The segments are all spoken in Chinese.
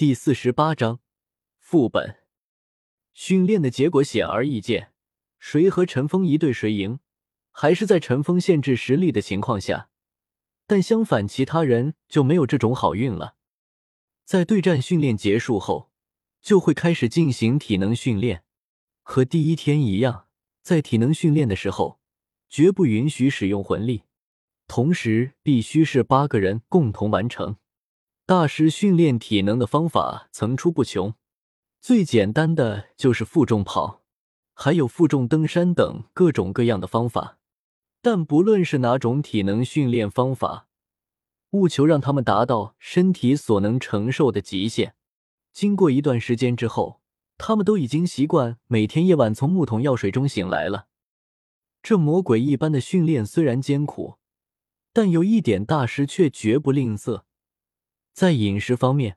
第四十八章副本。训练的结果显而易见，谁和陈峰一对谁赢，还是在陈峰限制实力的情况下。但相反，其他人就没有这种好运了。在对战训练结束后，就会开始进行体能训练，和第一天一样，在体能训练的时候，绝不允许使用魂力，同时必须是八个人共同完成。大师训练体能的方法层出不穷，最简单的就是负重跑，还有负重登山等各种各样的方法。但不论是哪种体能训练方法，务求让他们达到身体所能承受的极限。经过一段时间之后，他们都已经习惯每天夜晚从木桶药水中醒来了。这魔鬼一般的训练虽然艰苦，但有一点，大师却绝不吝啬。在饮食方面，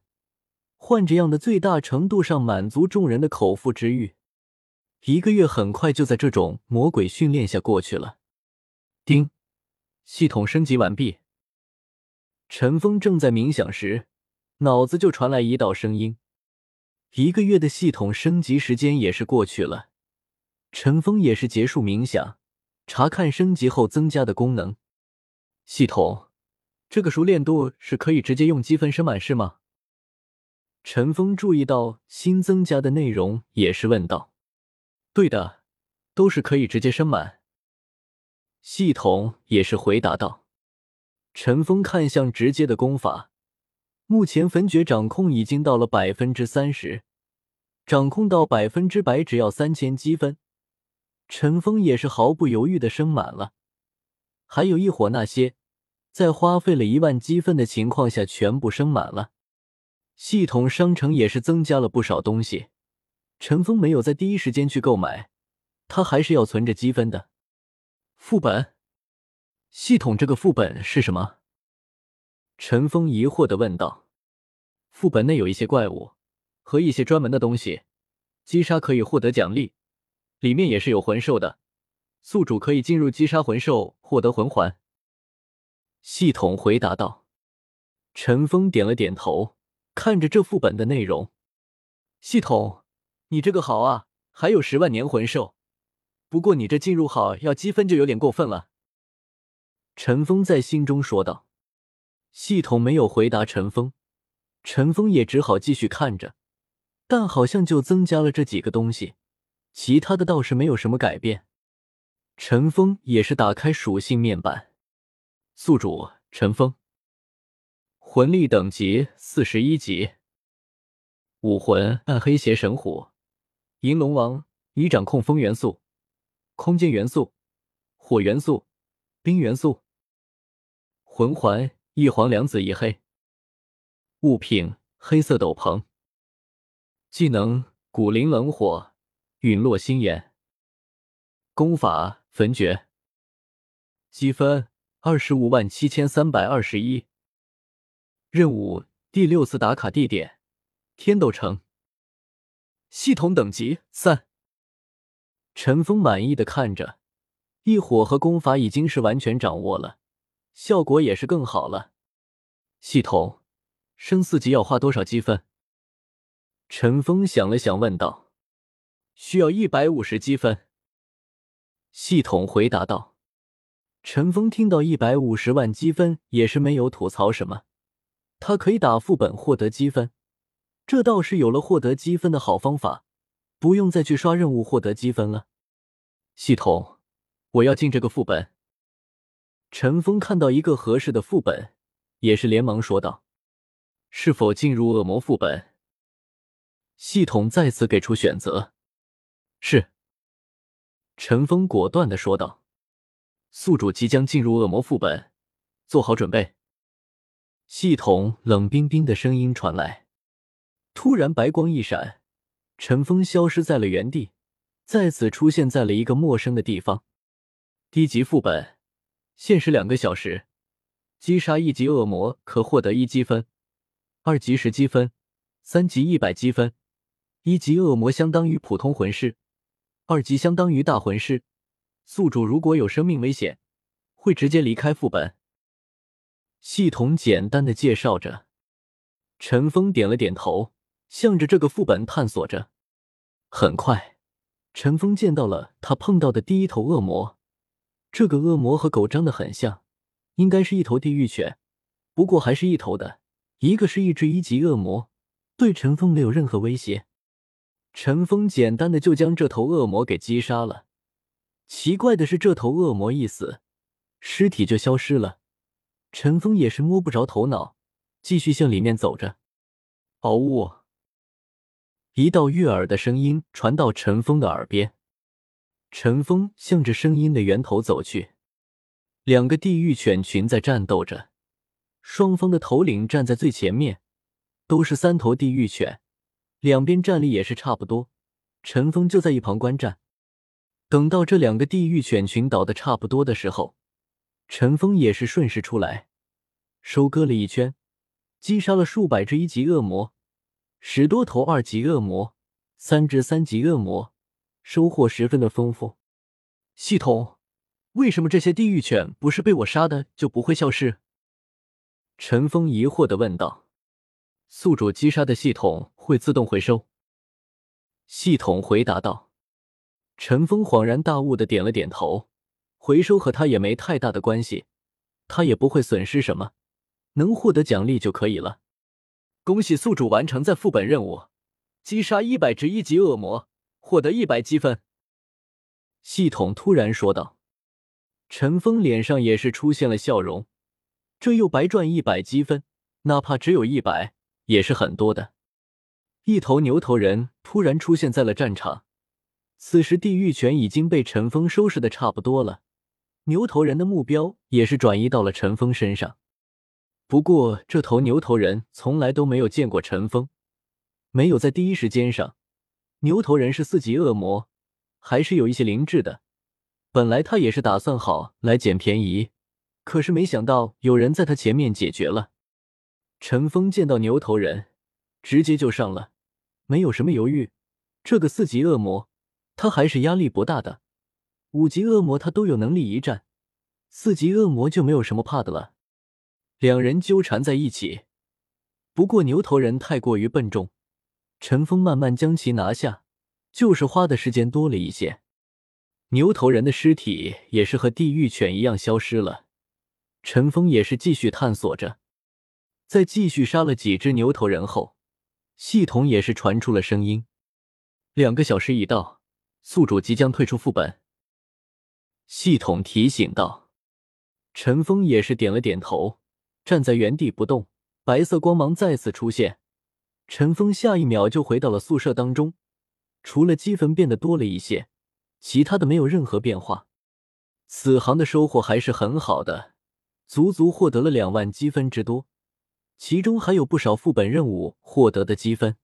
换这样的最大程度上满足众人的口腹之欲。一个月很快就在这种魔鬼训练下过去了。叮，系统升级完毕。陈峰正在冥想时，脑子就传来一道声音。一个月的系统升级时间也是过去了，陈峰也是结束冥想，查看升级后增加的功能。系统。这个熟练度是可以直接用积分升满是吗？陈峰注意到新增加的内容，也是问道：“对的，都是可以直接升满。”系统也是回答道。陈峰看向直接的功法，目前焚诀掌控已经到了百分之三十，掌控到百分之百只要三千积分。陈峰也是毫不犹豫的升满了，还有一伙那些。在花费了一万积分的情况下，全部升满了。系统商城也是增加了不少东西。陈峰没有在第一时间去购买，他还是要存着积分的。副本，系统这个副本是什么？陈峰疑惑的问道。副本内有一些怪物和一些专门的东西，击杀可以获得奖励，里面也是有魂兽的，宿主可以进入击杀魂兽，获得魂环。系统回答道：“陈峰点了点头，看着这副本的内容。系统，你这个好啊，还有十万年魂兽。不过你这进入好要积分就有点过分了。”陈峰在心中说道。系统没有回答陈峰，陈峰也只好继续看着。但好像就增加了这几个东西，其他的倒是没有什么改变。陈峰也是打开属性面板。宿主陈峰，魂力等级四十一级，武魂暗黑邪神虎，银龙王已掌控风元素、空间元素、火元素、冰元素。魂环一黄两紫一黑，物品黑色斗篷，技能古灵冷火，陨落心炎，功法焚诀，积分。二十五万七千三百二十一。任务第六次打卡地点：天斗城。系统等级三。陈峰满意的看着，异火和功法已经是完全掌握了，效果也是更好了。系统升四级要花多少积分？陈峰想了想，问道：“需要一百五十积分。”系统回答道。陈峰听到一百五十万积分，也是没有吐槽什么。他可以打副本获得积分，这倒是有了获得积分的好方法，不用再去刷任务获得积分了。系统，我要进这个副本。陈峰看到一个合适的副本，也是连忙说道：“是否进入恶魔副本？”系统再次给出选择。是。陈峰果断的说道。宿主即将进入恶魔副本，做好准备。系统冷冰冰的声音传来。突然，白光一闪，陈峰消失在了原地，再次出现在了一个陌生的地方。低级副本，限时两个小时，击杀一级恶魔可获得一积分，二级十积分，三级一百积分。一级恶魔相当于普通魂师，二级相当于大魂师。宿主如果有生命危险，会直接离开副本。系统简单的介绍着。陈峰点了点头，向着这个副本探索着。很快，陈峰见到了他碰到的第一头恶魔。这个恶魔和狗长得很像，应该是一头地狱犬，不过还是一头的。一个是一只一级恶魔，对陈峰没有任何威胁。陈峰简单的就将这头恶魔给击杀了。奇怪的是，这头恶魔一死，尸体就消失了。陈峰也是摸不着头脑，继续向里面走着。嗷呜！一道悦耳的声音传到陈峰的耳边，陈峰向着声音的源头走去。两个地狱犬群在战斗着，双方的头领站在最前面，都是三头地狱犬，两边战力也是差不多。陈峰就在一旁观战。等到这两个地狱犬群倒的差不多的时候，陈峰也是顺势出来，收割了一圈，击杀了数百只一级恶魔。十多头二级恶魔，三只三级恶魔，收获十分的丰富。系统，为什么这些地狱犬不是被我杀的就不会消失？陈峰疑惑的问道。宿主击杀的系统会自动回收。系统回答道。陈峰恍然大悟的点了点头，回收和他也没太大的关系，他也不会损失什么，能获得奖励就可以了。恭喜宿主完成在副本任务，击杀一百只一级恶魔，获得一百积分。系统突然说道。陈峰脸上也是出现了笑容，这又白赚一百积分，哪怕只有一百，也是很多的。一头牛头人突然出现在了战场，此时地狱犬已经被陈峰收拾的差不多了，牛头人的目标也是转移到了陈峰身上。不过，这头牛头人从来都没有见过陈峰，没有在第一时间上。牛头人是四级恶魔，还是有一些灵智的。本来他也是打算好来捡便宜，可是没想到有人在他前面解决了。陈峰见到牛头人，直接就上了，没有什么犹豫。这个四级恶魔，他还是压力不大的。五级恶魔他都有能力一战，四级恶魔就没有什么怕的了。两人纠缠在一起，不过牛头人太过于笨重，陈峰慢慢将其拿下，就是花的时间多了一些。牛头人的尸体也是和地狱犬一样消失了。陈峰也是继续探索着，在继续杀了几只牛头人后，系统也是传出了声音：两个小时已到，宿主即将退出副本。系统提醒道。陈峰也是点了点头。站在原地不动，白色光芒再次出现，陈峰下一秒就回到了宿舍当中。除了积分变得多了一些，其他的没有任何变化。此行的收获还是很好的，足足获得了两万积分之多，其中还有不少副本任务获得的积分。